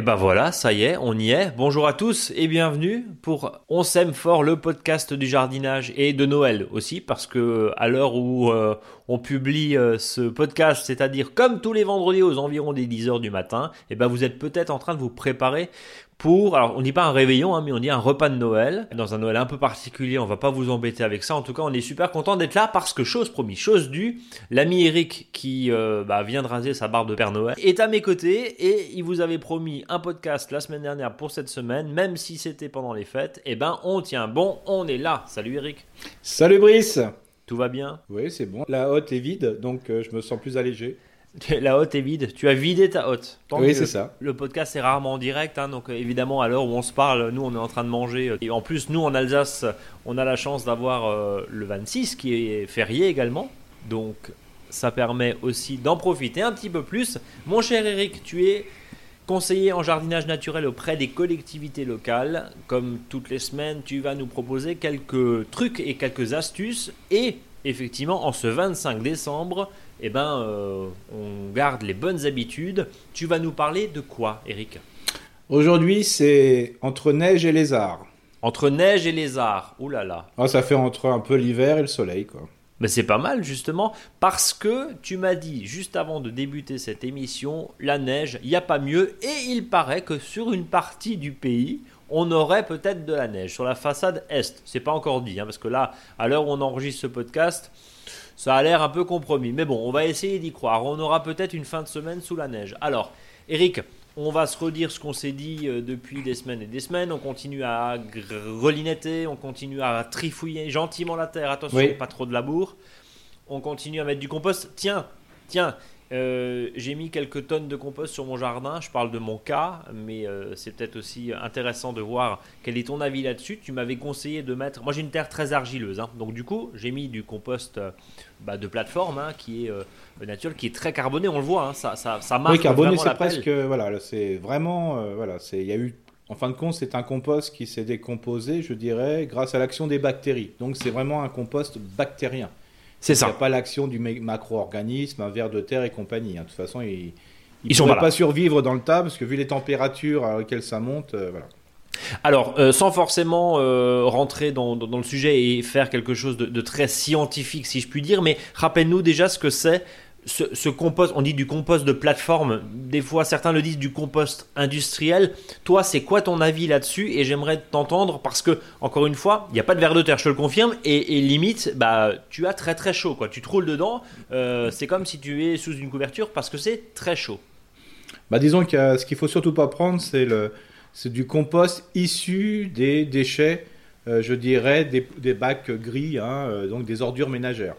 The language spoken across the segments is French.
Et ben voilà, ça y est, on y est. Bonjour à tous et bienvenue pour On s'aime fort, le podcast du jardinage et de Noël aussi, parce que à l'heure où euh, on publie euh, ce podcast, c'est-à-dire comme tous les vendredis aux environs des 10 heures du matin, et ben vous êtes peut-être en train de vous préparer pour, alors on dit pas un réveillon, hein, mais on dit un repas de Noël. Dans un Noël un peu particulier, on va pas vous embêter avec ça. En tout cas, on est super content d'être là parce que chose promis, chose due, l'ami Eric qui euh, bah, vient de raser sa barbe de Père Noël est à mes côtés et il vous avait promis un podcast la semaine dernière pour cette semaine, même si c'était pendant les fêtes. Eh ben on tient bon, on est là. Salut Eric. Salut Brice. Tout va bien? Oui, c'est bon. La hotte est vide, donc euh, je me sens plus allégé. La hotte est vide. Tu as vidé ta hotte. oui, c'est ça. Le podcast est rarement en direct, hein, donc euh, évidemment à l'heure où on se parle, nous on est en train de manger. Et en plus, nous en Alsace, on a la chance d'avoir euh, le 26 qui est férié également. Donc ça permet aussi d'en profiter un petit peu plus. Mon cher Eric, tu es conseiller en jardinage naturel auprès des collectivités locales. Comme toutes les semaines, tu vas nous proposer quelques trucs et quelques astuces. Et effectivement, en ce 25 décembre, eh ben, euh, on garde les bonnes habitudes. Tu vas nous parler de quoi, Eric? Aujourd'hui, c'est entre neige et lézard. Entre neige et lézard, ouh là là. Ah, ça fait entre un peu l'hiver et le soleil, quoi. Mais c'est pas mal justement parce que tu m'as dit juste avant de débuter cette émission, la neige, il n'y a pas mieux et il paraît que sur une partie du pays, on aurait peut-être de la neige sur la façade est. C'est pas encore dit hein, parce que là, à l'heure où on enregistre ce podcast, ça a l'air un peu compromis. Mais bon, on va essayer d'y croire. On aura peut-être une fin de semaine sous la neige. Alors, Eric, on va se redire ce qu'on s'est dit euh, depuis des semaines et des semaines. On continue à relinetter, on continue à trifouiller gentiment la terre. Attention, pas trop de labour. On continue à mettre du compost. Tiens, tiens, euh, j'ai mis quelques tonnes de compost sur mon jardin. Je parle de mon cas, mais euh, c'est peut-être aussi intéressant de voir quel est ton avis là-dessus. Tu m'avais conseillé de mettre. Moi, j'ai une terre très argileuse, hein. donc du coup, j'ai mis du compost euh, bah, de plateforme hein, qui est naturel, qui est très carboné. On le voit, hein. ça, ça, ça, marque. Oui, carboné, c'est presque. Voilà, c'est vraiment. voilà, c'est. Il y a eu. En fin de compte, c'est un compost qui s'est décomposé, je dirais, grâce à l'action des bactéries. Donc, c'est vraiment un compost bactérien. C'est ça. Il n'y a pas l'action du macro-organisme, un ver de terre et compagnie. Hein. De toute façon, ils ne pourraient pas, survivre dans le tas parce que vu les températures à laquelle ça monte, euh, voilà. Alors, euh, sans forcément euh, rentrer dans, le sujet et faire quelque chose de, très scientifique, si je puis dire, mais rappelle-nous déjà ce que c'est ce, compost, on dit du compost de plateforme, des fois certains le disent du compost industriel. Toi, c'est quoi ton avis là-dessus? Et j'aimerais t'entendre parce que, encore une fois, il n'y a pas de verre de terre, je te le confirme, et, limite, bah, tu as très très chaud, quoi. Tu te roules dedans, euh, c'est comme si tu es sous une couverture parce que c'est très chaud. Bah, disons que ce qu'il faut surtout pas prendre, c'est c'est du compost issu des déchets, euh, je dirais, des, bacs gris, hein, euh, donc des ordures ménagères.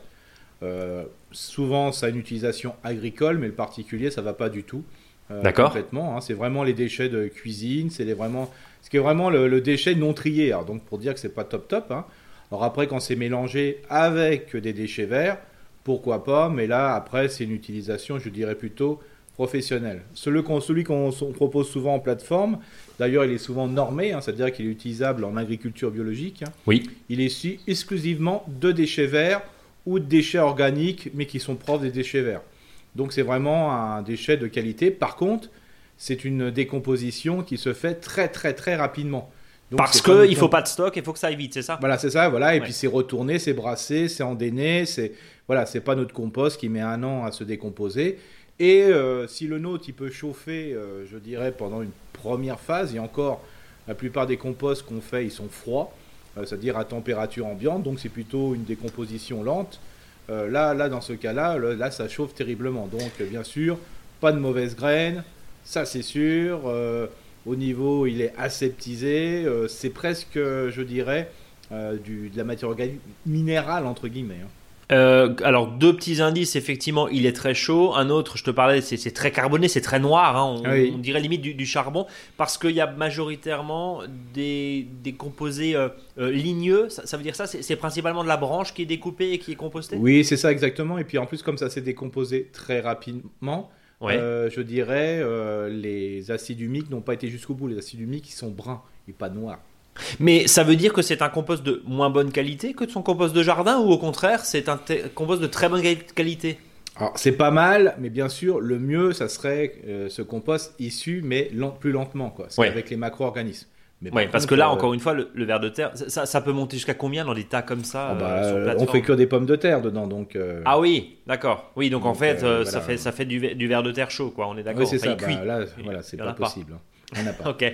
Souvent, ça a une utilisation agricole, mais le particulier, ça va pas du tout. Euh, D'accord. Complètement. Hein. c'est vraiment les déchets de cuisine, c'est vraiment, ce qui est vraiment le, déchet non trié. donc pour dire que c'est pas top top. Hein. Alors après, quand c'est mélangé avec des déchets verts, pourquoi pas Mais là, après, c'est une utilisation, je dirais plutôt professionnelle. Celui qu'on propose souvent en plateforme, d'ailleurs, il est souvent normé, hein, c'est-à-dire qu'il est utilisable en agriculture biologique. Oui. Il est issu exclusivement de déchets verts ou de déchets organiques, mais qui sont propres des déchets verts. Donc c'est vraiment un déchet de qualité. Par contre, c'est une décomposition qui se fait très très très rapidement. Parce qu'il ne faut pas de stock, il faut que ça aille vite, c'est ça? Voilà, c'est ça, voilà. Et puis c'est retourné, c'est brassé, c'est endainé, c'est voilà, c'est pas notre compost qui met un an à se décomposer. Et euh, si le nôtre il peut chauffer, euh, je dirais pendant une première phase, et encore la plupart des composts qu'on fait, ils sont froids. Euh, c'est-à-dire à température ambiante, donc c'est plutôt une décomposition lente. Euh, là, là, dans ce cas-là, là, ça chauffe terriblement. Donc, bien sûr, pas de mauvaises graines, ça c'est sûr. Euh, au niveau, il est aseptisé. c'est presque, je dirais, du, de la matière organique minérale, entre guillemets. Hein. Euh, alors deux petits indices, effectivement, il est très chaud. Un autre, je te parlais, c'est très carboné, c'est très noir. Hein. on, dirait limite du, charbon parce qu'il y a majoritairement des, composés euh, euh, ligneux. Ça, veut dire ça C'est principalement de la branche qui est découpée et qui est compostée? Oui, c'est ça exactement. Et puis en plus, comme ça s'est décomposé très rapidement, je dirais les acides humiques n'ont pas été jusqu'au bout. Les acides humiques, ils sont bruns et pas noirs. Mais ça veut dire que c'est un compost de moins bonne qualité que son compost de jardin ou au contraire c'est un compost de très bonne qualité? Alors c'est pas mal, mais bien sûr, le mieux, ça serait euh, ce compost issu, mais plus lentement, quoi. Avec les macro-organismes. Oui, parce que là, euh, encore une fois, le, ver de terre, ça, ça peut monter jusqu'à combien dans des tas comme ça ah bah, On fait que des pommes de terre dedans, donc. Ah oui, d'accord. Oui, donc, en fait, ça fait ça fait du, du ver de terre chaud, quoi. On est d'accord. Oui, c'est ça. Bah, là, voilà, c'est pas possible. Hein. ok.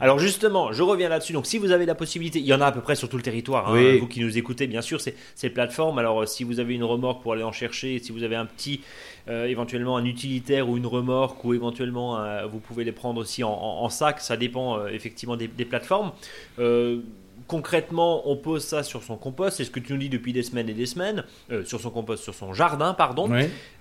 Alors justement, je reviens là-dessus. Donc si vous avez la possibilité, il y en a à peu près sur tout le territoire. Hein, vous qui nous écoutez, bien sûr, c'est ces plateformes. Alors euh, si vous avez une remorque pour aller en chercher, si vous avez un petit, euh, éventuellement un utilitaire ou une remorque, ou éventuellement vous pouvez les prendre aussi en, sac, ça dépend euh, effectivement des, des plateformes concrètement, on pose ça sur son compost, c'est ce que tu nous dis depuis des semaines et des semaines, euh, sur son compost, sur son jardin, pardon.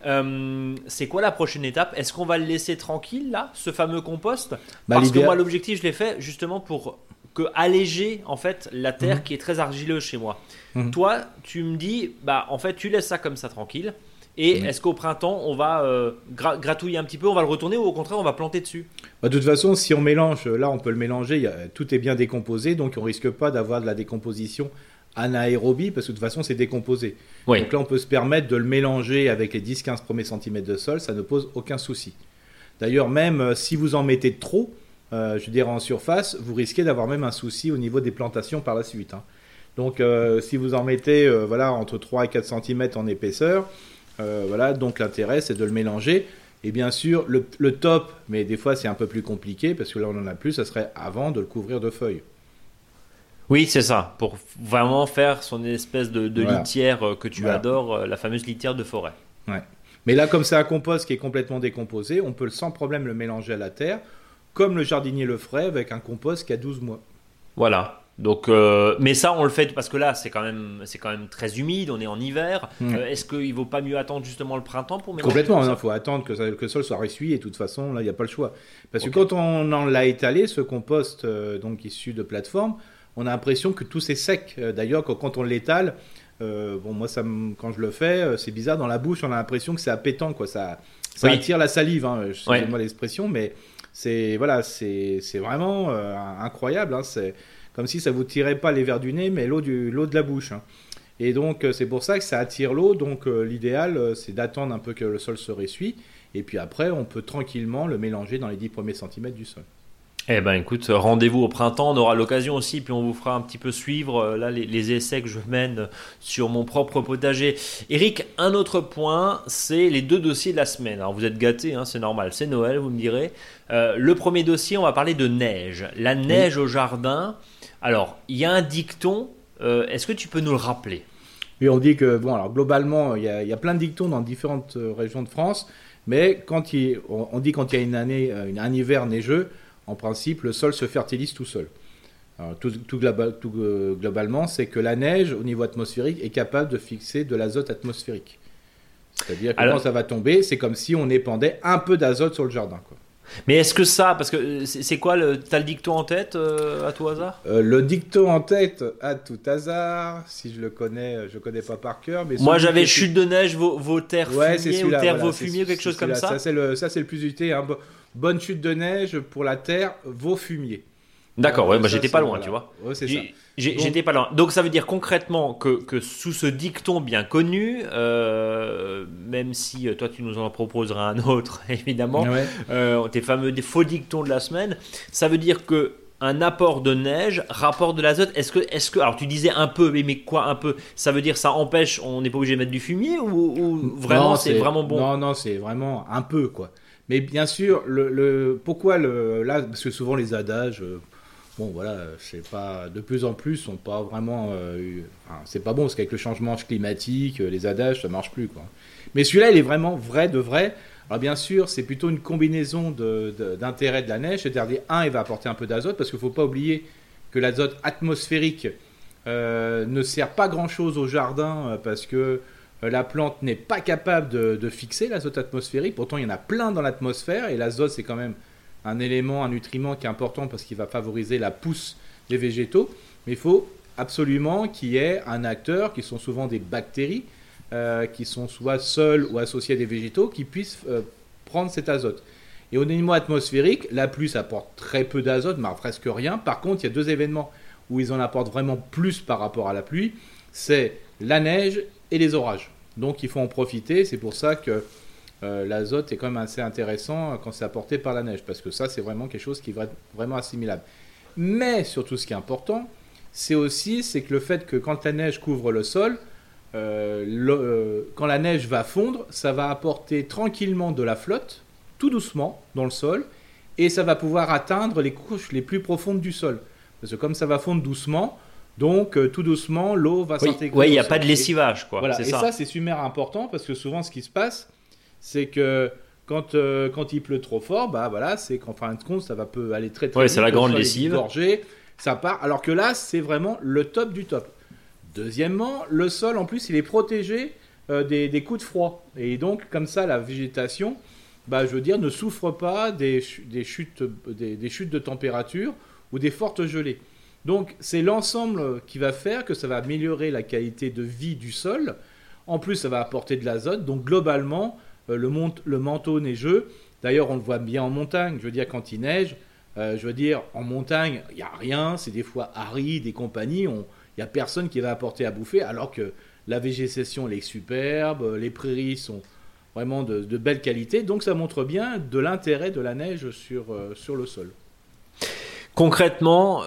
Euh, c'est quoi la prochaine étape? Est-ce qu'on va le laisser tranquille, là, ce fameux compost? Bah, Parce que moi, l'objectif, je l'ai fait justement pour que alléger en fait la terre mhm. qui est très argileuse chez moi. Mhm. Toi, tu me dis, bah en fait, tu laisses ça comme ça tranquille. Et est-ce qu'au printemps, on va euh, gratouiller un petit peu, on va le retourner ou au contraire, on va planter dessus? Bah, De toute façon, si on mélange, là, on peut le mélanger, tout est bien décomposé, donc on risque pas d'avoir de la décomposition anaérobie, parce que de toute façon, c'est décomposé. Donc là, on peut se permettre de le mélanger avec les 10-15 premiers centimètres de sol, ça ne pose aucun souci. D'ailleurs, même euh, si vous en mettez trop, euh, je dirais en surface, vous risquez d'avoir même un souci au niveau des plantations par la suite. Hein. Donc, si vous en mettez voilà, entre 3 et 4 cm en épaisseur, euh, voilà, donc l'intérêt, c'est de le mélanger. Et bien sûr, le, top, mais des fois c'est un peu plus compliqué parce que là on en a plus, ça serait avant de le couvrir de feuilles. Oui, c'est ça, pour vraiment faire son espèce de, litière euh, que tu adores, euh, la fameuse litière de forêt. Ouais. Mais là, comme c'est un compost qui est complètement décomposé, on peut sans problème le mélanger à la terre, comme le jardinier le ferait avec un compost qui a 12 mois. Voilà, donc, euh, mais ça, on le fait parce que là, c'est quand même, c'est quand même très humide. On est en hiver. Euh, est-ce qu'il vaut pas mieux attendre justement le printemps pour mélanger Complètement. Il faut attendre que, que, le sol soit ressuyé. Et de toute façon, là, il n'y a pas le choix. Parce que quand on en l'a étalé, ce compost euh, donc issu de plateforme, on a l'impression que tout c'est sec. D'ailleurs, quand on l'étale, bon, moi, ça, quand je le fais, c'est bizarre. Dans la bouche, on a l'impression que c'est appétant, quoi. Ça, ça attire la salive. Hein, Excusez-moi l'expression, mais c'est voilà, c'est vraiment incroyable. Hein, c'est comme si ça vous tirait pas les verres du nez, mais l'eau de la bouche. Hein. Et donc euh, c'est pour ça que ça attire l'eau. Donc euh, l'idéal, euh, c'est d'attendre un peu que le sol se ressuie. Et puis après, on peut tranquillement le mélanger dans les 10 premiers centimètres du sol. Eh ben écoute, rendez-vous au printemps, on aura l'occasion aussi, puis on vous fera un petit peu suivre là les, essais que je mène sur mon propre potager. Eric, un autre point, c'est les deux dossiers de la semaine. Alors vous êtes gâtés, hein, c'est normal, c'est Noël, vous me direz. le premier dossier, on va parler de neige. La neige au jardin. Alors, il y a un dicton, euh, est-ce que tu peux nous le rappeler? Oui, on dit que, bon, alors globalement, il y, a, plein de dictons dans différentes euh, régions de France, mais quand il, on, dit quand il y a une année, euh, un hiver neigeux, en principe, le sol se fertilise tout seul. tout, globalement, c'est que la neige, au niveau atmosphérique, est capable de fixer de l'azote atmosphérique. C'est-à-dire que quand ça va tomber, c'est comme si on épandait un peu d'azote sur le jardin. Quoi. Mais est-ce que ça, parce que euh, c'est quoi, le, t'as le dicton en tête euh, à tout hasard? Euh, Le dicton en tête à tout hasard, si je le connais, je connais pas par cœur. Mais Moi j'avais chute de neige, vos, vos terres ouais, fumier, ou terres vos fumier, quelque chose comme ça? Ça c'est le, ça, c'est le plus utile. Hein. Bonne chute de neige pour la terre, vos fumiers. D'accord, ouais, bah, j'étais pas loin, tu vois. Ouais, c'est ça. J'étais pas loin. Donc ça veut dire concrètement que, que sous ce dicton bien connu, euh, même si euh, toi tu nous en proposeras un autre évidemment, euh, tes fameux des faux dictons de la semaine, ça veut dire que un apport de neige rapporte de l'azote. Est-ce que, est-ce que, alors tu disais un peu, mais, mais quoi un peu? Ça veut dire ça empêche, on n'est pas obligé de mettre du fumier ou, vraiment c'est vraiment bon? Non, non, c'est vraiment un peu quoi. Mais bien sûr, le, le pourquoi le, là, parce que souvent les adages bon voilà, c'est pas de plus en plus sont pas vraiment, euh, c'est pas bon parce qu'avec le changement climatique, euh, les adages ça marche plus quoi. Mais celui-là il est vraiment vrai de vrai. Alors bien sûr c'est plutôt une combinaison d'intérêts de, la neige, c'est-à-dire un il va apporter un peu d'azote parce qu'il faut pas oublier que l'azote atmosphérique euh, ne sert pas grand-chose au jardin parce que la plante n'est pas capable de, de fixer l'azote atmosphérique. Pourtant il y en a plein dans l'atmosphère et l'azote c'est quand même un élément, un nutriment qui est important parce qu'il va favoriser la pousse des végétaux. Mais il faut absolument qu'il y ait un acteur, qui sont souvent des bactéries, euh, qui sont soit seuls ou associés à des végétaux, qui puissent euh, prendre cet azote. Et au niveau atmosphérique, la pluie apporte très peu d'azote, mais presque rien. Par contre, il y a deux événements où ils en apportent vraiment plus par rapport à la pluie, c'est la neige et les orages. Donc il faut en profiter. C'est pour ça que euh, l'azote est quand même assez intéressant quand c'est apporté par la neige, parce que ça, c'est vraiment quelque chose qui est vraiment assimilable. Mais surtout, ce qui est important, c'est aussi c'est que le fait que quand la neige couvre le sol, euh, euh, quand la neige va fondre, ça va apporter tranquillement de la flotte, tout doucement, dans le sol, et ça va pouvoir atteindre les couches les plus profondes du sol. Parce que comme ça va fondre doucement, donc tout doucement, l'eau va s'intégrer. Oui, il n'y a pas de lessivage. Quoi. Voilà. Et ça, c'est super important parce que souvent, ce qui se passe, c'est que quand, euh, quand il pleut trop fort, bah voilà, c'est qu'en fin de compte, ça va peut aller très très ouais, c'est la grande lessive. ça part. Alors que là, c'est vraiment le top du top. Deuxièmement, le sol, en plus, il est protégé euh, des, des, coups de froid. Et donc, comme ça, la végétation, bah, je veux dire, ne souffre pas des, des chutes, des, des, chutes de température ou des fortes gelées. Donc, c'est l'ensemble qui va faire que ça va améliorer la qualité de vie du sol. En plus, ça va apporter de l'azote. Donc, globalement, euh, le, le, manteau neigeux. D'ailleurs, on le voit bien en montagne. Je veux dire, quand il neige, euh, je veux dire, en montagne, il n'y a rien. C'est des fois aride et compagnie. Il n'y a personne qui va apporter à bouffer, alors que la végétation, elle est superbe. Les prairies sont vraiment de, belle qualité. Donc, ça montre bien de l'intérêt de la neige sur, euh, sur le sol. Concrètement,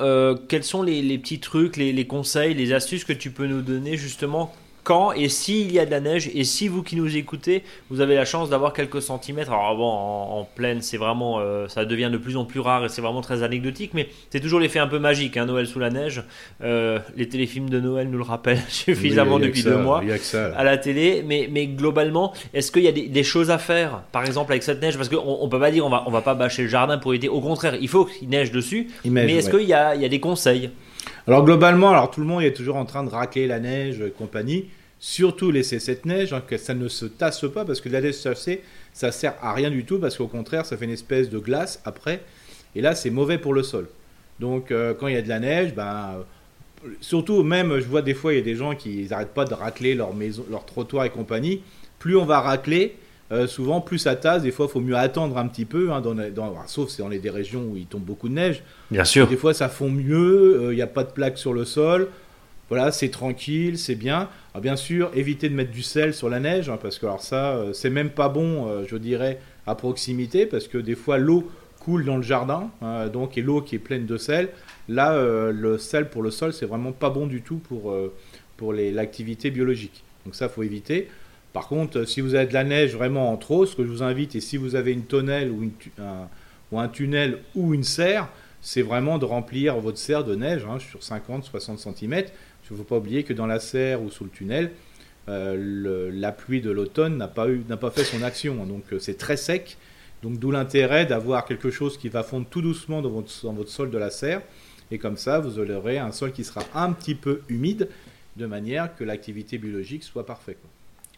quels sont les, petits trucs, les, conseils, les astuces que tu peux nous donner justement quand et s'il y a de la neige et si vous qui nous écoutez, vous avez la chance d'avoir quelques centimètres. Alors bon, en, pleine, c'est vraiment, euh, ça devient de plus en plus rare et c'est vraiment très anecdotique, mais c'est toujours l'effet un peu magique, hein, Noël sous la neige. Euh, les téléfilms de Noël nous le rappellent suffisamment depuis deux mois à la télé, mais, mais globalement, est-ce qu'il y a des, choses à faire, par exemple avec cette neige, parce qu'on on peut pas dire on va on va pas bâcher le jardin pour aider. Au contraire, il faut qu'il neige dessus. mais est-ce qu'il y a, il y a des conseils? Alors globalement, alors tout le monde est toujours en train de racler la neige et compagnie. Surtout laisser cette neige, hein, que ça ne se tasse pas, parce que la neige tassée, ça sert à rien du tout, parce qu'au contraire, ça fait une espèce de glace après. Et là, c'est mauvais pour le sol. Donc euh, quand il y a de la neige, ben, surtout même, je vois des fois, il y a des gens qui n'arrêtent pas de racler leur maison, leur trottoir et compagnie. Plus on va racler, euh, souvent plus ça tasse. Des fois, il faut mieux attendre un petit peu, hein, dans, dans, sauf c'est dans les des régions où il tombe beaucoup de neige. Bien sûr. Des fois, ça fond mieux. Euh, il n'y a pas de plaque sur le sol. Voilà, c'est tranquille, c'est bien. Alors bien sûr, évitez de mettre du sel sur la neige, hein, parce que alors ça, euh, c'est même pas bon, euh, je dirais, à proximité, parce que des fois l'eau coule dans le jardin, hein, donc et l'eau qui est pleine de sel. Là, euh, le sel pour le sol, c'est vraiment pas bon du tout pour, pour l'activité biologique. Donc ça, faut éviter. Par contre, si vous avez de la neige vraiment en trop, ce que je vous invite, et si vous avez une tonnelle ou, une, un, ou un tunnel ou une serre, c'est vraiment de remplir votre serre de neige hein, sur 50-60 cm il ne faut pas oublier que dans la serre ou sous le tunnel, euh, la pluie de l'automne n'a pas, fait son action. Donc euh, c'est très sec. Donc d'où l'intérêt d'avoir quelque chose qui va fondre tout doucement dans votre, dans votre sol de la serre. Et comme ça, vous aurez un sol qui sera un petit peu humide, de manière que l'activité biologique soit parfaite.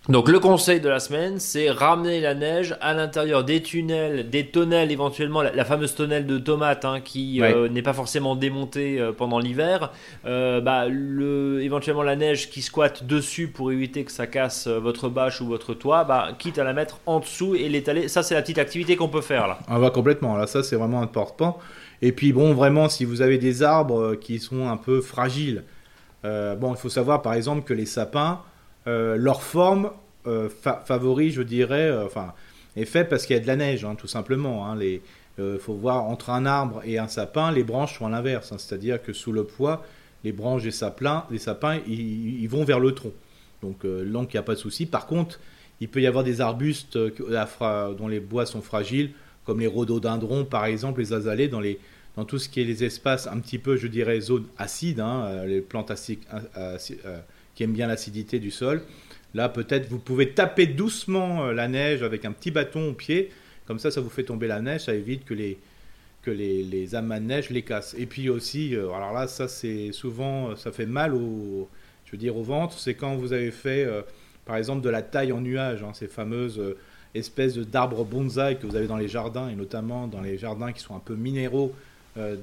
Donc le conseil de la semaine, c'est ramener la neige à l'intérieur des tunnels, des tonnelles éventuellement, la, fameuse tonnelle de tomates hein, qui euh, n'est pas forcément démontée euh, pendant l'hiver. Euh, bah, le, éventuellement la neige qui squatte dessus pour éviter que ça casse votre bâche ou votre toit, bah, quitte à la mettre en dessous et l'étaler. Ça c'est la petite activité qu'on peut faire là. Ah bah complètement, là ça c'est vraiment important. Et puis bon vraiment si vous avez des arbres qui sont un peu fragiles, bon il faut savoir par exemple que les sapins leur forme euh, favorise, je dirais, euh, enfin, est faite parce qu'il y a de la neige, hein, tout simplement. Hein, faut voir entre un arbre et un sapin, les branches sont à l'inverse, hein, c'est-à-dire que sous le poids, les branches des sapins, les sapins, ils, vont vers le tronc. Donc, donc il n'y a pas de souci. Par contre, il peut y avoir des arbustes dont les bois sont fragiles, comme les rhododendrons, par exemple, les azalées, dans les dans tout ce qui est les espaces un petit peu, je dirais, zones acides, les plantes acides, qui aiment bien l'acidité du sol. Là, peut-être vous pouvez taper doucement euh, la neige avec un petit bâton au pied. Comme ça, ça vous fait tomber la neige. Ça évite que les, que les, amas de neige les cassent. Et puis aussi, euh, alors là, ça c'est souvent, euh, ça fait mal au, je veux dire, au ventre. C'est quand vous avez fait, par exemple, de la taille en nuage, hein, ces fameuses espèces d'arbres bonsaï que vous avez dans les jardins, et notamment dans les jardins qui sont un peu minéraux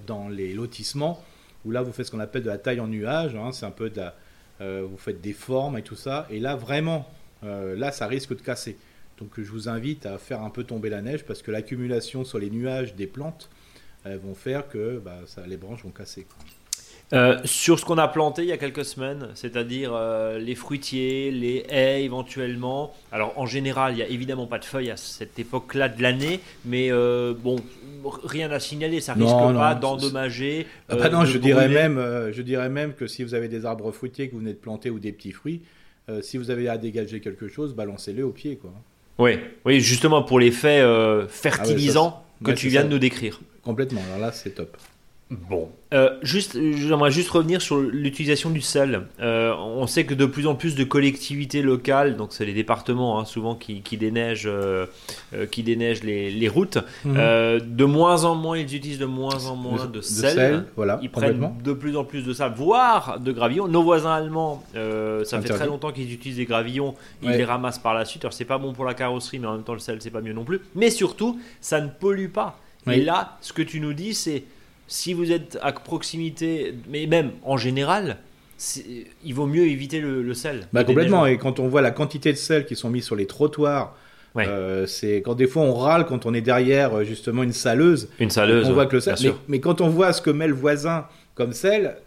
dans les lotissements, où là vous faites ce qu'on appelle de la taille en nuage. Hein. c'est un peu de la vous faites des formes et tout ça, et là vraiment, euh, là ça risque de casser. Donc je vous invite à faire un peu tomber la neige parce que l'accumulation sur les nuages des plantes vont faire que bah, les branches vont casser. Euh, sur ce qu'on a planté il y a quelques semaines, c'est-à-dire euh, les fruitiers, les haies éventuellement. Alors en général, il n'y a évidemment pas de feuilles à cette époque-là de l'année, mais euh, bon, rien à signaler, ça risque pas d'endommager. Ah bah non, je dirais même, je dirais même que si vous avez des arbres fruitiers que vous venez de planter ou des petits fruits, si vous avez à dégager quelque chose, balancez-le au pied, quoi. Oui, oui, justement pour l'effet fertilisant ah que tu viens de nous décrire. Complètement. Alors là, c'est top. Bon, euh, juste, j'aimerais juste revenir sur l'utilisation du sel. Euh, on sait que de plus en plus de collectivités locales, donc c'est les départements hein, souvent qui, qui déneigent, euh, qui déneigent les, les routes, mhm. de moins en moins ils utilisent de moins en moins de, sel. voilà, ils prennent de plus en plus de sable, voire de gravillons. Nos voisins allemands, ça fait très longtemps qu'ils utilisent des gravillons, ils les ramassent par la suite. Alors c'est pas bon pour la carrosserie, mais en même temps le sel c'est pas mieux non plus. Mais surtout, ça ne pollue pas. Et là, ce que tu nous dis, c'est si vous êtes à proximité, mais même en général, il vaut mieux éviter le, sel. Bah, complètement. Et quand on voit la quantité de sel qui sont mis sur les trottoirs, euh, c'est quand des fois on râle quand on est derrière euh, justement une saleuse. Une saleuse. On voit que le sel. Mais, quand on voit ce que met le voisin comme sel,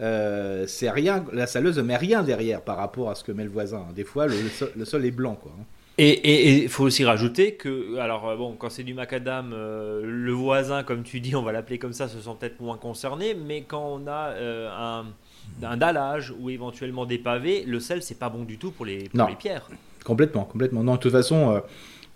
euh, c'est rien. La saleuse ne met rien derrière par rapport à ce que met le voisin. Des fois, le, le sol, est blanc, quoi. Et il faut aussi rajouter que, alors euh, bon, quand c'est du macadam, euh, le voisin, comme tu dis, on va l'appeler comme ça, se sent peut-être moins concerné, mais quand on a euh, un, un, dallage ou éventuellement des pavés, le sel, c'est pas bon du tout pour les, pour les pierres. Complètement, complètement. Non, de toute façon,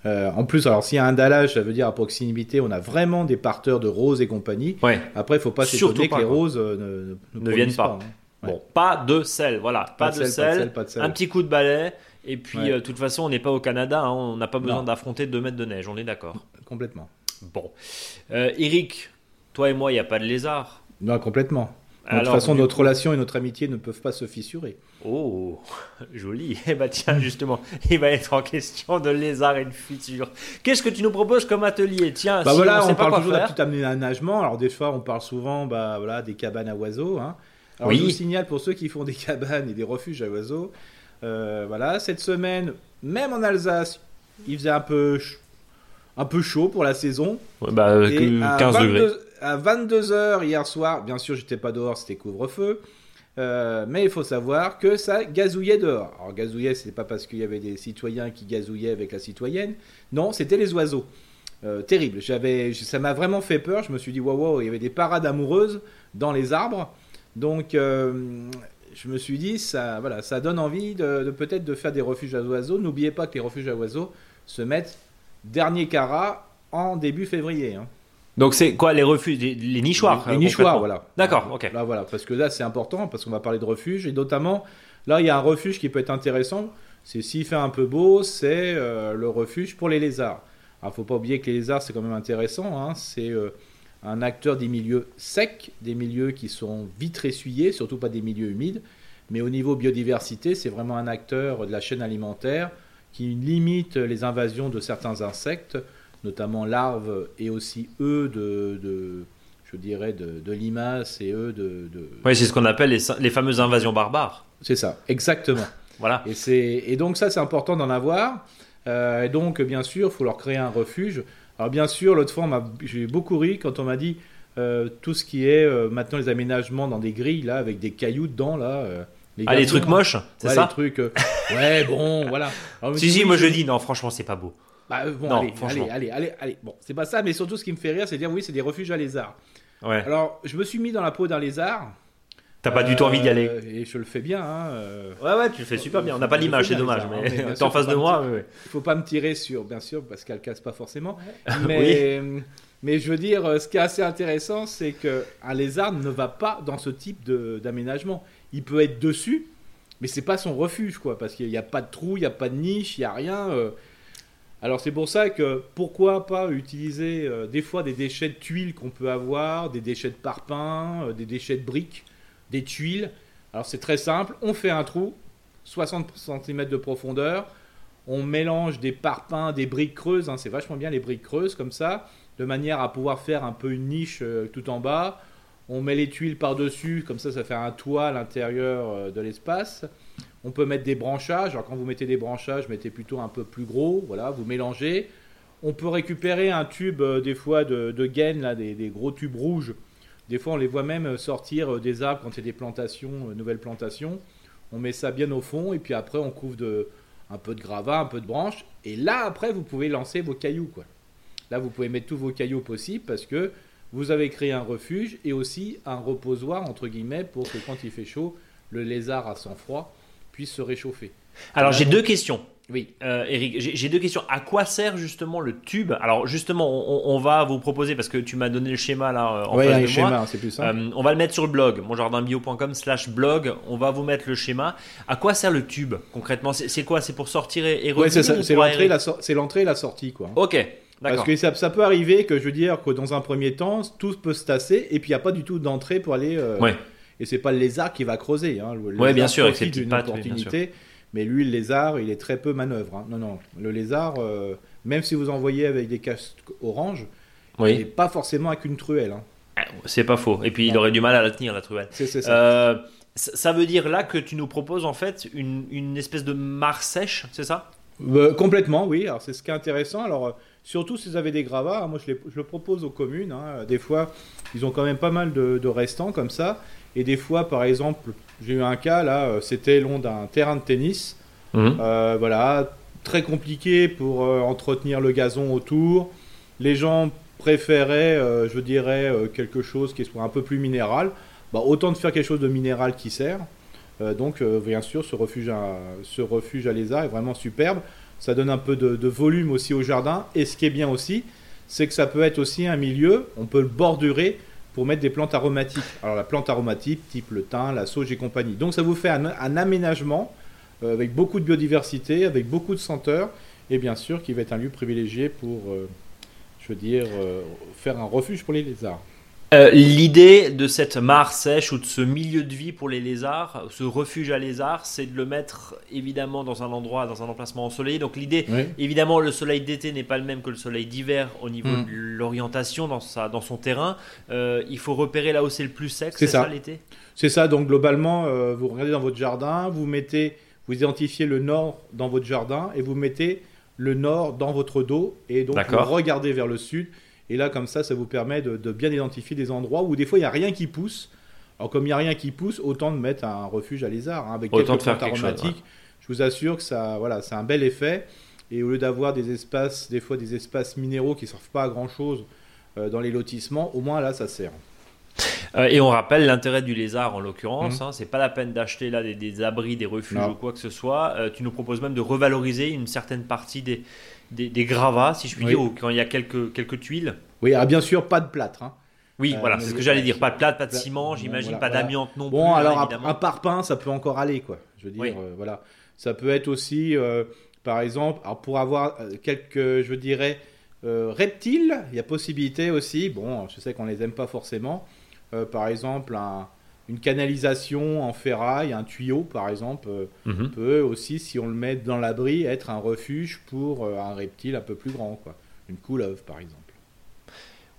en plus, alors s'il y a un dallage, ça veut dire à proximité, on a vraiment des parteurs de roses et compagnie. Ouais. Après, il faut pas s'étonner que les roses ne, ne, viennent pas. Hein. Bon, pas de sel, voilà, pas, de, sel, pas de sel, un petit coup de balai. Et puis, euh, de toute façon, on n'est pas au Canada, hein, on n'a pas besoin d'affronter 2 mètres de neige, on est d'accord. Complètement. Bon. Euh, Eric, toi et moi, il n'y a pas de lézard. Non, complètement. de toute façon, notre relation et notre amitié ne peuvent pas se fissurer. Oh, joli. Eh bien, tiens, justement, il va être en question de lézard et de fissure. Qu'est-ce que tu nous proposes comme atelier? Tiens, bah voilà, on, parle toujours d'un petit aménagement. Alors, des fois, on parle souvent bah, voilà, des cabanes à oiseaux. Hein. Alors, oui. je vous signale pour ceux qui font des cabanes et des refuges à oiseaux, euh, voilà, cette semaine, même en Alsace, il faisait un peu, un peu chaud pour la saison. bah, 15 degrés. À 22h hier soir, bien sûr, j'étais pas dehors, c'était couvre-feu. Euh, mais il faut savoir que ça gazouillait dehors. Alors gazouillait, c'est pas parce qu'il y avait des citoyens qui gazouillaient avec la citoyenne. Non, c'était les oiseaux. Euh, terrible. J'avais, ça m'a vraiment fait peur. Je me suis dit, waouh, wow, il y avait des parades amoureuses dans les arbres. Donc, je me suis dit, ça, voilà, ça donne envie de, peut-être de faire des refuges à oiseaux. N'oubliez pas que les refuges à oiseaux se mettent dernier carat en début février. Hein. Donc c'est quoi les refuges, les, nichoirs Les, nichoirs, voilà. D'accord, ok. Là voilà, parce que là c'est important parce qu'on va parler de refuges et notamment là il y a un refuge qui peut être intéressant. C'est s'il fait un peu beau, c'est euh, le refuge pour les lézards. Alors faut pas oublier que les lézards c'est quand même intéressant. Hein. c'est euh, un acteur des milieux secs, des milieux qui sont vite essuyés, surtout pas des milieux humides. Mais au niveau biodiversité, c'est vraiment un acteur de la chaîne alimentaire qui limite les invasions de certains insectes, notamment larves et aussi œufs de, je dirais, de, limaces et œufs de... Oui, c'est ce qu'on appelle les, fameuses invasions barbares. C'est ça, exactement. voilà. Et, et donc ça, c'est important d'en avoir. Euh, et donc, bien sûr, il faut leur créer un refuge. Alors bien sûr, l'autre fois, j'ai beaucoup ri quand on m'a dit euh, tout ce qui est euh, maintenant les aménagements dans des grilles là avec des cailloux dedans là. Euh, les ah les trucs moches, c'est ça Les trucs. ouais bon voilà. si si, moi je dis non franchement c'est pas beau. Bah, bon, allez, allez, allez, allez, Bon, c'est pas ça, mais surtout ce qui me fait rire, c'est de dire oui, c'est des refuges à lézards. Ouais. Alors, je me suis mis dans la peau d'un lézard. T'as pas du tout envie d'y aller. Et je le fais bien. Hein, ouais, ouais, tu le fais super bien. On n'a pas l'image, c'est dommage. Mais, mais t'es en face de moi. Il faut pas me tirer sur, bien sûr, parce qu'elle casse pas forcément. Mais, mais je veux dire, ce qui est assez intéressant, c'est qu'un lézard ne va pas dans ce type d'aménagement. Il peut être dessus, mais c'est pas son refuge, quoi, parce qu'il n'y a pas de trou, il n'y a pas de niche, il n'y a rien. Euh. Alors c'est pour ça que pourquoi pas utiliser euh, des fois des déchets de tuiles qu'on peut avoir, des déchets de parpaing, euh, des déchets de briques des tuiles. Alors c'est très simple, on fait un trou, 60 cm de profondeur, on mélange des parpaings, des briques creuses, hein, c'est vachement bien les briques creuses comme ça, de manière à pouvoir faire un peu une niche euh, tout en bas. On met les tuiles par-dessus, comme ça ça fait un toit à l'intérieur euh, de l'espace. On peut mettre des branchages, alors quand vous mettez des branchages, mettez plutôt un peu plus gros, voilà, vous mélangez. On peut récupérer un tube euh, des fois de, gaine, là, des, des, gros tubes rouges Des fois, on les voit même sortir des arbres quand c'est des plantations, nouvelles plantations. On met ça bien au fond et puis après, on couvre de, un peu de gravat, un peu de branches. Et là, après, vous pouvez lancer vos cailloux. Quoi. Là, vous pouvez mettre tous vos cailloux possibles parce que vous avez créé un refuge et aussi un reposoir, entre guillemets, pour que quand il fait chaud, le lézard à sang froid puisse se réchauffer. Alors, j'ai deux questions. Oui. Euh, Eric, j'ai deux questions. À quoi sert justement le tube? Alors justement, on, va vous proposer parce que tu m'as donné le schéma là en face de schéma, c'est plus simple. Euh, on va le mettre sur le blog, monjardinbio.com/blog. On va vous mettre le schéma. À quoi sert le tube concrètement? C'est quoi? C'est pour sortir et, et c'est l'entrée, et la sortie quoi. Ok. Parce que ça, peut arriver que je veux dire que dans un premier temps, tout peut se tasser et puis il n'y a pas du tout d'entrée pour aller. Euh, ouais. Et c'est pas le lézard qui va creuser. Hein. Oui, bien sûr, avec ses petites pattes. Opportunité, mais lui, le lézard, il est très peu manœuvre. Hein. Non, non. Le lézard, euh, même si vous envoyez avec des casques orange, il n'est pas forcément avec une truelle. Hein. Ah, c'est pas faux. Et puis il aurait du mal à la tenir, la truelle. C'est ça. Euh, ça veut dire là que tu nous proposes en fait une, une espèce de mare sèche, c'est ça? Complètement, oui. Alors c'est ce qui est intéressant. Alors Surtout si vous avez des gravats, moi je, le propose aux communes. Hein. Des fois, ils ont quand même pas mal de, restants comme ça. Et des fois, par exemple, j'ai eu un cas là, euh, c'était long d'un terrain de tennis. Mhm. Euh, voilà, très compliqué pour euh, entretenir le gazon autour. Les gens préféraient, je dirais, quelque chose qui soit un peu plus minéral. Bah, autant de faire quelque chose de minéral qui sert. donc, bien sûr, ce refuge, à, ce refuge à lézard est vraiment superbe ça donne un peu de, volume aussi au jardin. Et ce qui est bien aussi, c'est que ça peut être aussi un milieu, on peut le bordurer pour mettre des plantes aromatiques. Alors la plante aromatique, type le thym, la sauge et compagnie. Donc ça vous fait un, aménagement euh, avec beaucoup de biodiversité, avec beaucoup de senteurs, et bien sûr qui va être un lieu privilégié pour, euh, je veux dire, euh, faire un refuge pour les lézards. Euh, l'idée de cette mare sèche ou de ce milieu de vie pour les lézards, ce refuge à lézards, c'est de le mettre évidemment dans un endroit, dans un emplacement ensoleillé. Donc l'idée, évidemment, le soleil d'été n'est pas le même que le soleil d'hiver au niveau mm. de l'orientation dans, dans son terrain. Euh, il faut repérer là où c'est le plus sec, c'est ça, l'été? C'est ça, donc globalement, euh, vous regardez dans votre jardin, vous mettez, vous identifiez le nord dans votre jardin et vous mettez le nord dans votre dos et donc vous regardez vers le sud et là, comme ça, ça vous permet de, bien identifier des endroits où des fois il n'y a rien qui pousse. Alors, comme il n'y a rien qui pousse, autant de mettre un refuge à lézard hein, avec autant quelques plantes aromatiques. Je vous assure que ça, voilà, c'est un bel effet. Et au lieu d'avoir des espaces, des fois des espaces minéraux qui ne servent pas à grand chose euh, dans les lotissements, au moins là, ça sert. Euh, et on rappelle l'intérêt du lézard en l'occurrence. Mhm. Hein, c'est pas la peine d'acheter là des, abris, des refuges ou quoi que ce soit. Euh, tu nous proposes même de revaloriser une certaine partie des, des, gravats, si je puis dire, ou quand il y a quelques, quelques tuiles. Oui, ah, bien sûr, pas de plâtre. Hein. Oui, voilà, c'est ce que j'allais dire. Pas de plâtre, pas de ciment, j'imagine, pas d'amiante non plus. Bon, alors un, parpaing, ça peut encore aller, quoi. Je veux dire, voilà. Ça peut être aussi, par exemple, alors pour avoir quelques, je dirais, euh, reptiles, il y a possibilité aussi, bon, je sais qu'on les aime pas forcément, euh, par exemple une canalisation en ferraille, un tuyau par exemple, euh, mhm. peut aussi, si on le met dans l'abri, être un refuge pour un reptile un peu plus grand, quoi. une couleuvre par exemple.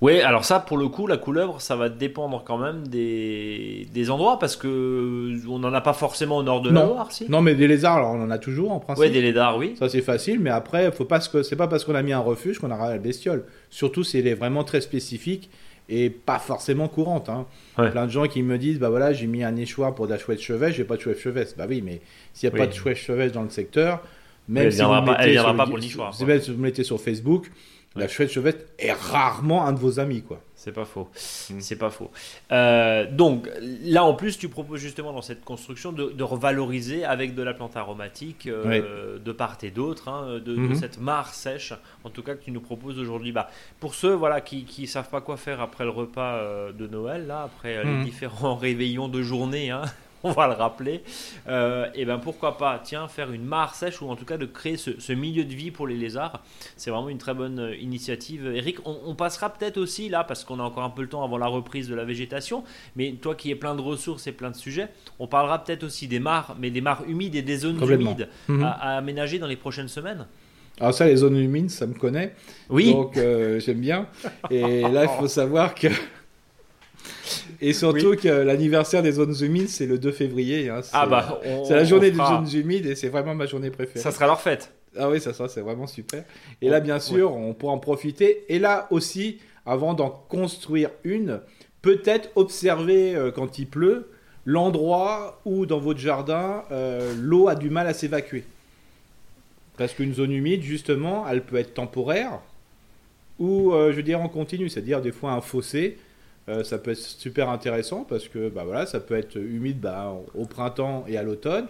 Oui, alors ça, pour le coup, la couleuvre, ça va dépendre quand même des, des endroits parce que on n'en a pas forcément au nord de la Loire, si? Non, mais des lézards, alors on en a toujours en principe. Oui, des lézards, oui. Ça c'est facile, mais après, faut pas que c'est pas parce qu'on a mis un refuge qu'on aura la bestiole. Surtout si elle est vraiment très spécifique et pas forcément courante. Hein. Plein de gens qui me disent, bah voilà, j'ai mis un échoir pour de la chouette chevêche, j'ai pas de chouette chevêche. Bah oui, mais s'il n'y a pas de chouette chevêche dans le secteur, même si vous mettez pas, pour Si vous mettez sur Facebook, la chouette chevette est rarement un de vos amis, quoi. C'est pas faux. Mm. C'est pas faux. Euh, donc là, en plus, tu proposes justement dans cette construction de, revaloriser avec de la plante aromatique euh, de part et d'autre, hein, de, mm-hmm. cette mare sèche, en tout cas que tu nous proposes aujourd'hui. Bah, pour ceux voilà qui ne savent pas quoi faire après le repas euh, de Noël, là, après les mm-hmm. différents réveillons de journée. Hein, on va le rappeler. Euh, et ben pourquoi pas, tiens, faire une mare sèche ou en tout cas de créer ce, milieu de vie pour les lézards. C'est vraiment une très bonne euh, initiative. Eric, on, passera peut-être aussi là, parce qu'on a encore un peu le temps avant la reprise de la végétation, mais toi qui es plein de ressources et plein de sujets, on parlera peut-être aussi des mares, mais des mares humides et des zones humides mhm. à, aménager dans les prochaines semaines. Alors ça, les zones humides, ça me connaît. Oui. Donc euh, j'aime bien. Et là, il faut savoir que et surtout que l'anniversaire des zones humides, c'est le 2 février. Hein. ah bah, c'est la journée des zones humides et c'est vraiment ma journée préférée. Ça sera leur fête. Ah oui, ça sera, c'est vraiment super. Et là, bien sûr, on pourra en profiter. Et là aussi, avant d'en construire une, peut-être observer euh, quand il pleut l'endroit où dans votre jardin euh, l'eau a du mal à s'évacuer. Parce qu'une zone humide, justement, elle peut être temporaire ou, euh, je veux dire, en continu, c'est-à-dire des fois un fossé. Euh, ça peut être super intéressant parce que bah, voilà, ça peut être humide bah, au printemps et à l'automne,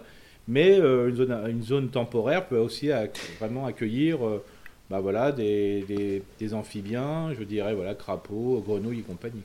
mais euh, une, zone, temporaire peut aussi vraiment accueillir euh, bah, voilà, des amphibiens, je dirais voilà, crapauds, grenouilles et compagnie.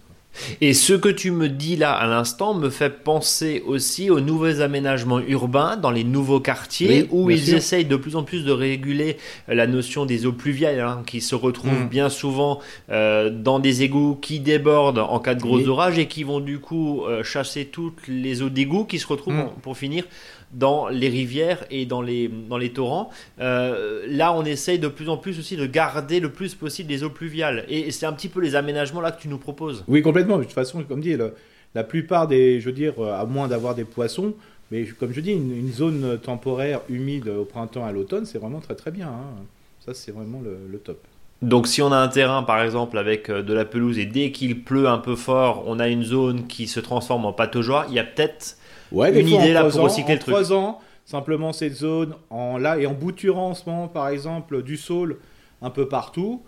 Et ce que tu me dis là à l'instant me fait penser aussi aux nouveaux aménagements urbains dans les nouveaux quartiers Oui, où ils sûr. essayent de plus en plus de réguler la notion des eaux pluviales hein, qui se retrouvent Mm. bien souvent euh, dans des égouts qui débordent en cas de gros Oui. orages et qui vont du coup euh, chasser toutes les eaux d'égout qui se retrouvent Mm. pour finir dans les rivières et dans les, dans les torrents. Euh, là, on essaye de plus en plus aussi de garder le plus possible les eaux pluviales. Et c'est un petit peu les aménagements là que tu nous proposes. Oui, complètement. De toute façon, comme dit, le- la plupart des, je veux dire, euh, à moins d'avoir des poissons, mais comme je dis, une, une zone temporaire humide au printemps à l'automne, c'est vraiment très très bien. hein. Ça, c'est vraiment le, le top. Donc si on a un terrain par exemple avec euh, de la pelouse et dès qu'il pleut un peu fort, on a une zone qui se transforme en pataugeoire, il y a peut-être Ouais, Une idée en là pour recycler en le truc. creusant simplement cette zone en là et en bouturant en ce moment, par exemple, du saule un peu partout.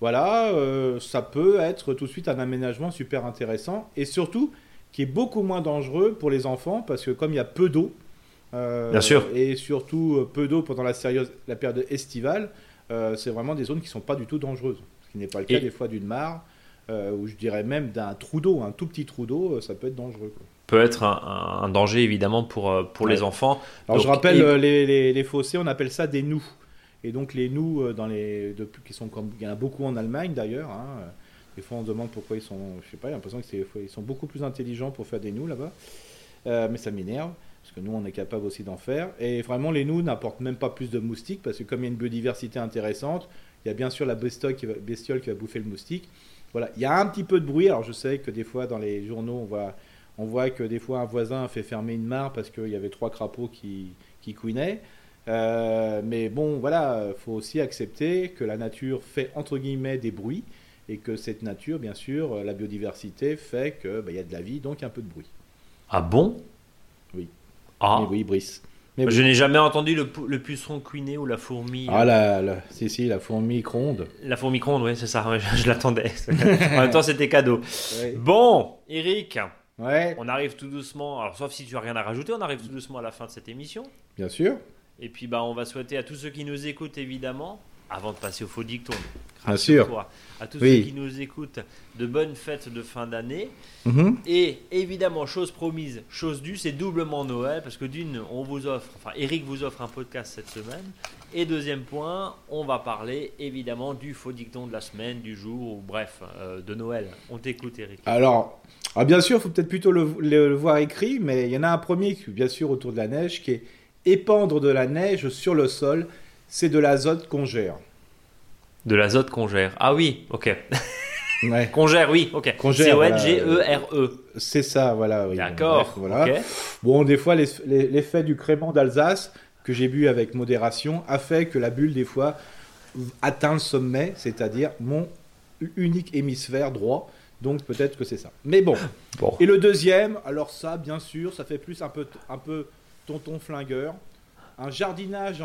Voilà, euh, ça peut être tout de suite un aménagement super intéressant et surtout qui est beaucoup moins dangereux pour les enfants parce que comme il y a peu d'eau, euh, Bien sûr. et surtout euh, peu d'eau pendant la, sérieuse, la période estivale, euh, c'est vraiment des zones qui sont pas du tout dangereuses. Ce qui n'est pas le cas Et- des fois d'une mare, ou je dirais même d'un trou d'eau, un tout petit trou d'eau, ça peut être dangereux. quoi. Peut être un, un danger évidemment pour, euh, pour Ouais. les enfants. Alors je rappelle et- les, les, les fossés, on appelle ça des nous. Et donc les nous euh, dans les depuis qui sont comme il y en a beaucoup en Allemagne d'ailleurs. hein, Des fois on se demande pourquoi ils sont, je sais pas, j'ai l'impression que c'est ils sont beaucoup plus intelligents pour faire des nous là-bas. Euh, mais ça m'énerve parce que nous on est capable aussi d'en faire. Et vraiment les nous n'apportent même pas plus de moustiques parce que comme il y a une biodiversité intéressante, il y a bien sûr la bestiole qui va, bestiole qui va bouffer le moustique. Voilà, il y a un petit peu de bruit. Alors je sais que des fois dans les journaux on voit on voit que des fois un voisin a fait fermer une mare parce qu'il y avait trois crapauds qui, qui couinaient. Euh, mais bon, voilà, faut aussi accepter que la nature fait entre guillemets des bruits et que cette nature, bien sûr, euh, la biodiversité fait que bah, il y a de la vie, donc un peu de bruit. Ah bon? Oui. Ah, Mais oui, Brice. Mais oui. je n'ai jamais entendu le, puceron cuiné ou la fourmi. Ah la, la, si, si, la fourmi micro-ondes. La fourmi micro-ondes, oui, c'est ça, je, je l'attendais. en même temps, c'était cadeau. Bon, Eric, ouais, on arrive tout doucement, alors sauf si tu as rien à rajouter, on arrive tout doucement à la fin de cette émission. bien sûr. Et puis bah, on va souhaiter à tous ceux qui nous écoutent évidemment, avant de passer au faux dicton, Bien sûr. toi, à tous Oui. ceux qui nous écoutent, de bonnes fêtes de fin d'année. Mhm. Et évidemment, chose promise, chose due, c'est doublement Noël, parce que d'une, on vous offre, enfin Eric vous offre un podcast cette semaine. Et deuxième point, on va parler évidemment du faux dicton de la semaine, du jour, ou bref, euh, de Noël. On t'écoute Eric. Alors, ah, bien sûr, il faut peut-être plutôt le, le- le voir écrit, mais il y en a un premier, qui, bien sûr, autour de la neige, qui est épandre de la neige sur le sol. C'est de l'azote qu'on gère. De l'azote qu'on gère. Ah oui, ok. Ouais. Qu'on gère, oui, ok. Qu'on gère, C-O-N-G-E-R-E. C'est ça, voilà. oui. D'accord, voilà. Bon, des fois, l'effet du crément d'Alsace, que j'ai bu avec modération, a fait que la bulle, des fois, atteint le sommet, c'est-à-dire mon unique hémisphère droit. Donc peut-être que c'est ça. Mais bon. Bon. Et le deuxième, alors ça, bien sûr, ça fait plus un peu, un peu tonton flingueur. Un jardinage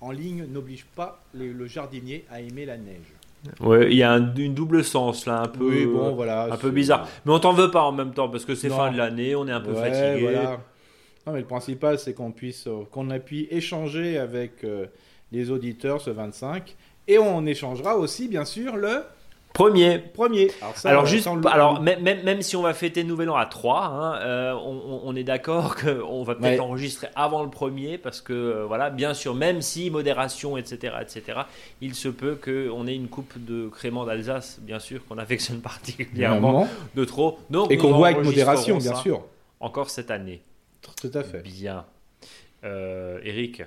en, ligne n'oblige pas les- le jardinier à aimer la neige. Ouais, il y a un- une double sens là, un peu, oui, bon, voilà. un peu bizarre. Mais on t'en veut pas en même temps parce que c'est fin de l'année, on est un peu Ouais, fatigué. voilà. Non, mais le principal, c'est qu'on puisse, euh, qu'on ait pu échanger avec euh, les auditeurs ce 25. Et on échangera aussi, bien sûr, le Premier. premier. ça, alors euh, juste, alors même, même, même si on va fêter le Nouvel An à 3, hein, euh, on, est d'accord qu'on va peut-être Ouais. enregistrer avant le premier parce que euh, voilà, bien sûr, même si modération, etc., etc., il se peut qu'on ait une coupe de crément d'Alsace, bien sûr, qu'on affectionne particulièrement de trop. Donc Et qu'on boit avec modération, bien sûr. Encore cette année. Tout à fait. Bien. Euh, Eric,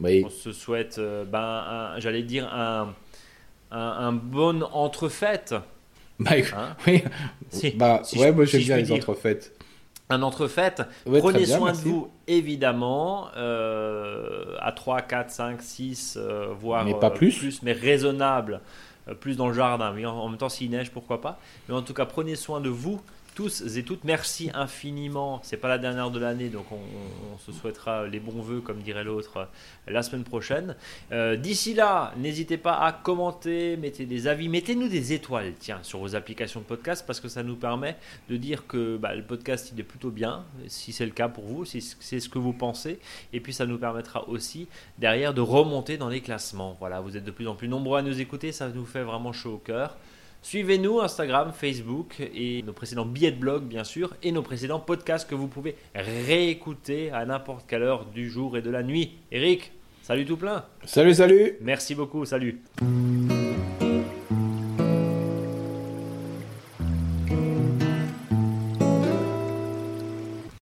Oui. on se souhaite, euh, ben, un- j'allais dire, un, un, un bon entrefête. Bah, hein. oui. Si- bah, si ouais, je- moi si j'aime je bien les entrefaites. un entrefête. Ouais, Prenez bien, soin de vous, évidemment, euh, à 3, 4, 5, 6, euh, voire Mais pas euh, plus. mais raisonnable, euh, plus dans le jardin. Mais en, en même temps, s'il neige, pourquoi pas. Mais en tout cas, prenez soin de vous tous et toutes. Merci infiniment. C'est pas la dernière de l'année, donc on, se souhaitera les bons voeux, comme dirait l'autre, la semaine prochaine. Euh, d'ici là, n'hésitez pas à commenter, mettez des avis, mettez-nous des étoiles, tiens, sur vos applications de podcast, parce que ça nous permet de dire que bah, le podcast il est plutôt bien, si c'est le cas pour vous, si c'est ce que vous pensez, et puis ça nous permettra aussi derrière de remonter dans les classements. Voilà, vous êtes de plus en plus nombreux à nous écouter, ça nous fait vraiment chaud au cœur. Suivez-nous Instagram, Facebook et nos précédents billets de blog bien sûr et nos précédents podcasts que vous pouvez réécouter à n'importe quelle heure du jour et de la nuit. Eric, salut tout plein. Salut, salut. Merci beaucoup, salut.